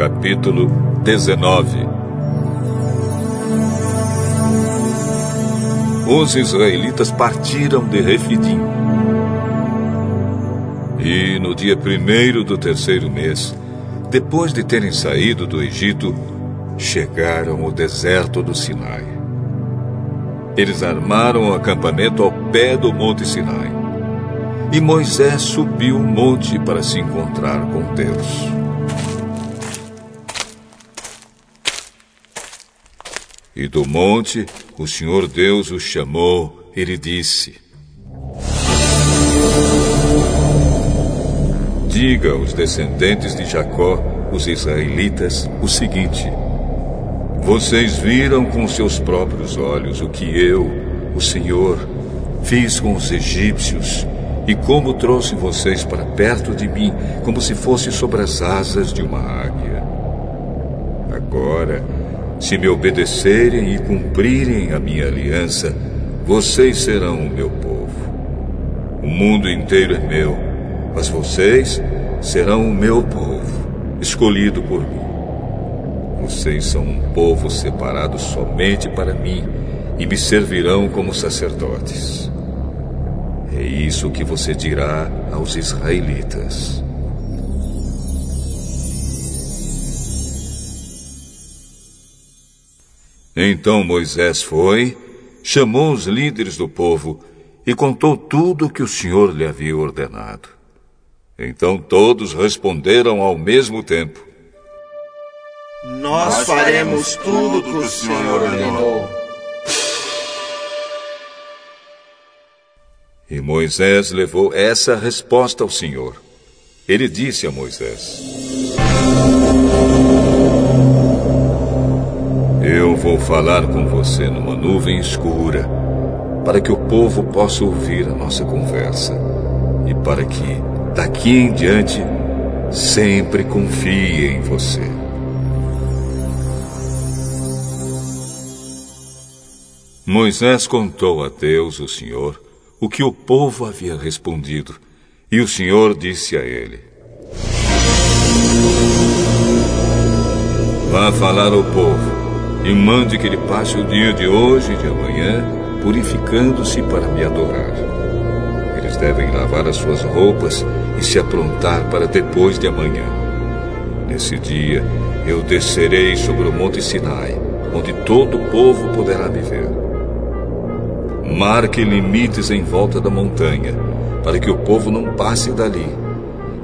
Capítulo 19 Os israelitas partiram de Refidim. E no dia primeiro do terceiro mês, depois de terem saído do Egito, chegaram ao deserto do Sinai. Eles armaram o acampamento ao pé do Monte Sinai. E Moisés subiu o monte para se encontrar com Deus. E do monte o Senhor Deus o chamou e lhe disse: Diga aos descendentes de Jacó, os israelitas, o seguinte: Vocês viram com seus próprios olhos o que eu, o Senhor, fiz com os egípcios e como trouxe vocês para perto de mim, como se fosse sobre as asas de uma águia. Agora, se me obedecerem e cumprirem a minha aliança, vocês serão o meu povo. O mundo inteiro é meu, mas vocês serão o meu povo, escolhido por mim. Vocês são um povo separado somente para mim e me servirão como sacerdotes. É isso que você dirá aos israelitas. Então Moisés foi, chamou os líderes do povo e contou tudo o que o Senhor lhe havia ordenado. Então todos responderam ao mesmo tempo: Nós faremos tudo o que o Senhor ordenou. E Moisés levou essa resposta ao Senhor. Ele disse a Moisés: Eu vou falar com você numa nuvem escura, para que o povo possa ouvir a nossa conversa e para que, daqui em diante, sempre confie em você. Moisés contou a Deus, o Senhor, o que o povo havia respondido, e o Senhor disse a ele: Vá falar ao povo e mande que ele passe o dia de hoje e de amanhã purificando-se para me adorar. Eles devem lavar as suas roupas e se aprontar para depois de amanhã. Nesse dia eu descerei sobre o monte Sinai, onde todo o povo poderá me ver. Marque limites em volta da montanha, para que o povo não passe dali.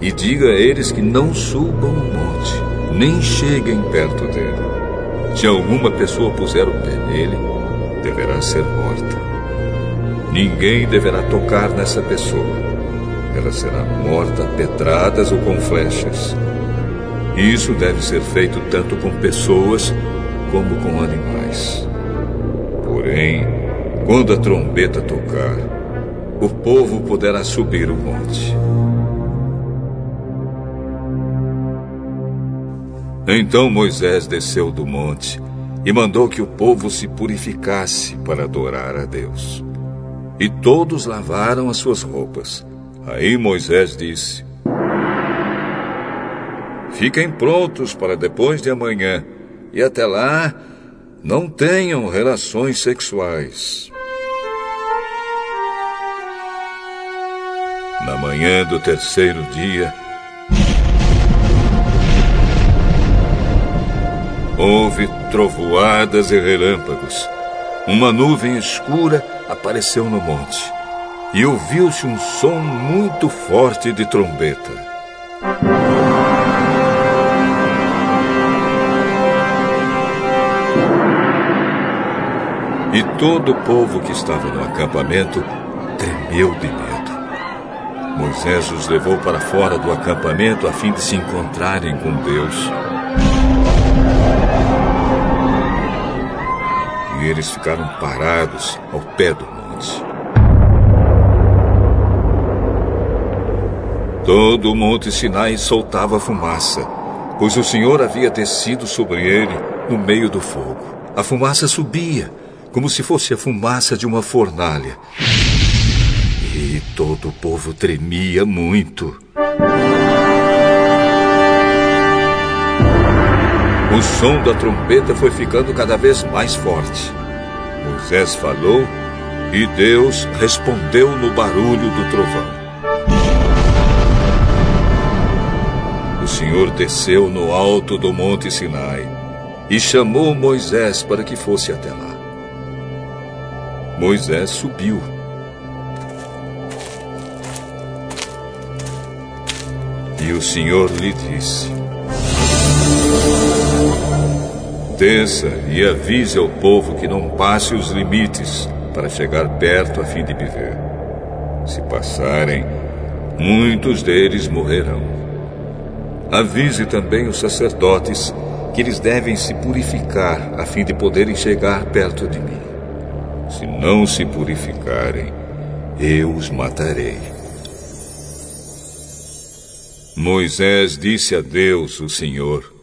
E diga a eles que não subam o monte, nem cheguem perto dele. Se alguma pessoa puser o pé nele, deverá ser morta. Ninguém deverá tocar nessa pessoa. Ela será morta a pedradas ou com flechas. Isso deve ser feito tanto com pessoas como com animais. Porém, quando a trombeta tocar, o povo poderá subir o monte. Então Moisés desceu do monte e mandou que o povo se purificasse para adorar a Deus. E todos lavaram as suas roupas. Aí Moisés disse: Fiquem prontos para depois de amanhã, e até lá não tenham relações sexuais. Na manhã do terceiro dia, Houve trovoadas e relâmpagos. Uma nuvem escura apareceu no monte e ouviu-se um som muito forte de trombeta. E todo o povo que estava no acampamento tremeu de medo. Moisés os levou para fora do acampamento a fim de se encontrarem com Deus. E eles ficaram parados ao pé do monte. Todo o monte Sinai soltava fumaça, pois o Senhor havia descido sobre ele no meio do fogo. A fumaça subia, como se fosse a fumaça de uma fornalha. E todo o povo tremia muito. O som da trombeta foi ficando cada vez mais forte. Moisés falou e Deus respondeu no barulho do trovão. O Senhor desceu no alto do monte Sinai e chamou Moisés para que fosse até lá. Moisés subiu. E o Senhor lhe disse: Desça e avise ao povo que não passe os limites para chegar perto a fim de me ver. Se passarem, muitos deles morrerão. Avise também os sacerdotes que eles devem se purificar a fim de poderem chegar perto de mim. Se não se purificarem, eu os matarei. Moisés disse a Deus, o Senhor: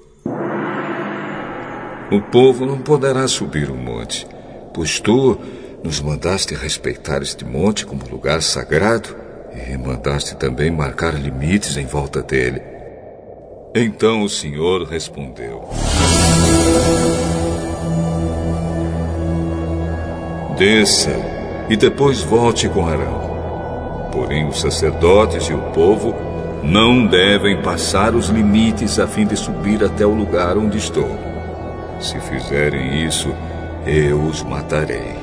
O povo não poderá subir o monte, pois tu nos mandaste respeitar este monte como lugar sagrado e mandaste também marcar limites em volta dele. Então o Senhor respondeu: Desça e depois volte com Arão. Porém, os sacerdotes e o povo não devem passar os limites a fim de subir até o lugar onde estou. Se fizerem isso, eu os matarei.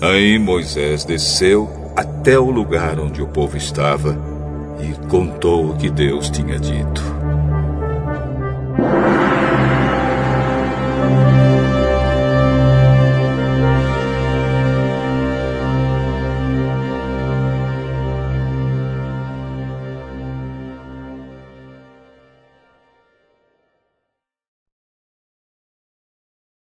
Aí Moisés desceu até o lugar onde o povo estava e contou o que Deus tinha dito.